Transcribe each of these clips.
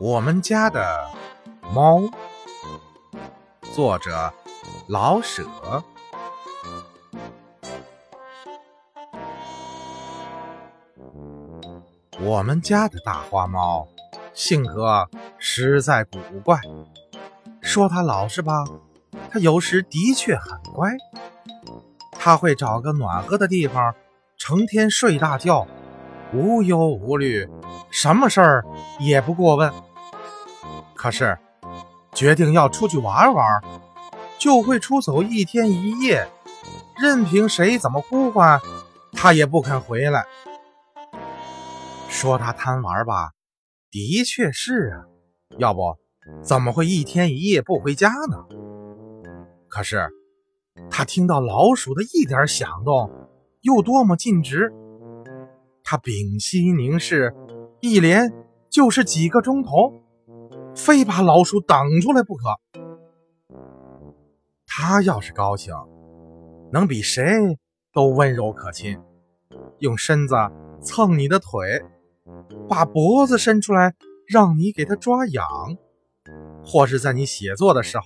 我们家的猫，作者老舍。我们家的大花猫性格实在古怪，说它老实吧，它有时的确很乖。它会找个暖和的地方，成天睡大觉，无忧无虑，什么事儿也不过问。可是，决定要出去玩玩，就会出走一天一夜，任凭谁怎么呼唤，它也不肯回来。说他贪玩吧，的确是啊，要不怎么会一天一夜不回家呢？可是。他听到老鼠的一点响动，又多么尽职，他屏息凝视，一连就是几个钟头，非把老鼠挡出来不可。他要是高兴，能比谁都温柔可亲，用身子蹭你的腿，把脖子伸出来让你给他抓痒，或是在你写作的时候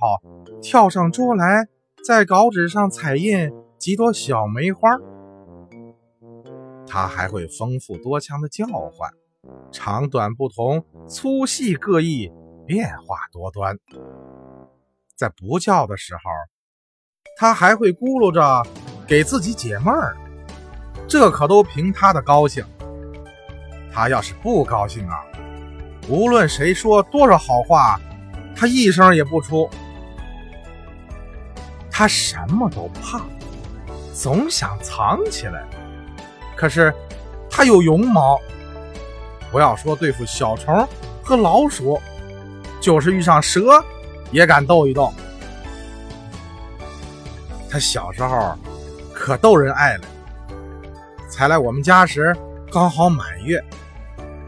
跳上桌来。在稿纸上彩印几朵小梅花，它还会丰富多腔的叫唤，长短不同，粗细各异，变化多端。在不叫的时候，它还会咕噜着给自己解闷儿，这可都凭它的高兴。它要是不高兴啊，无论谁说多少好话，它一声也不出。他什么都怕，总想藏起来。可是他有绒毛，不要说对付小虫和老鼠，就是遇上蛇也敢斗一斗。他小时候可逗人爱了，才来我们家时刚好满月，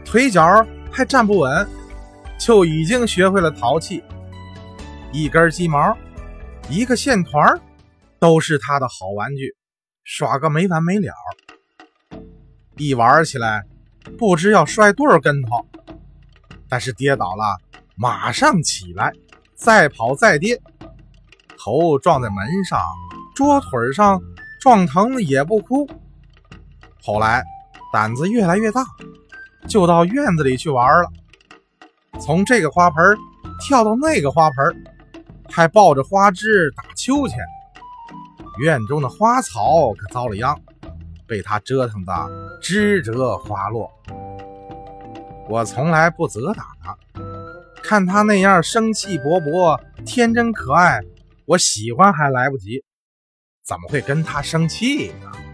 腿脚还站不稳，就已经学会了淘气，一根鸡毛。一个线团都是他的好玩具，耍个没完没了。一玩起来，不知要摔多少跟头，但是跌倒了马上起来，再跑再跌，头撞在门上、桌腿上，撞疼了也不哭。后来胆子越来越大，就到院子里去玩了，从这个花盆跳到那个花盆。还抱着花枝打秋千，院中的花草可遭了殃，被他折腾得枝折花落。我从来不责打他，看他那样生气勃勃、天真可爱，我喜欢还来不及，怎么会跟他生气呢？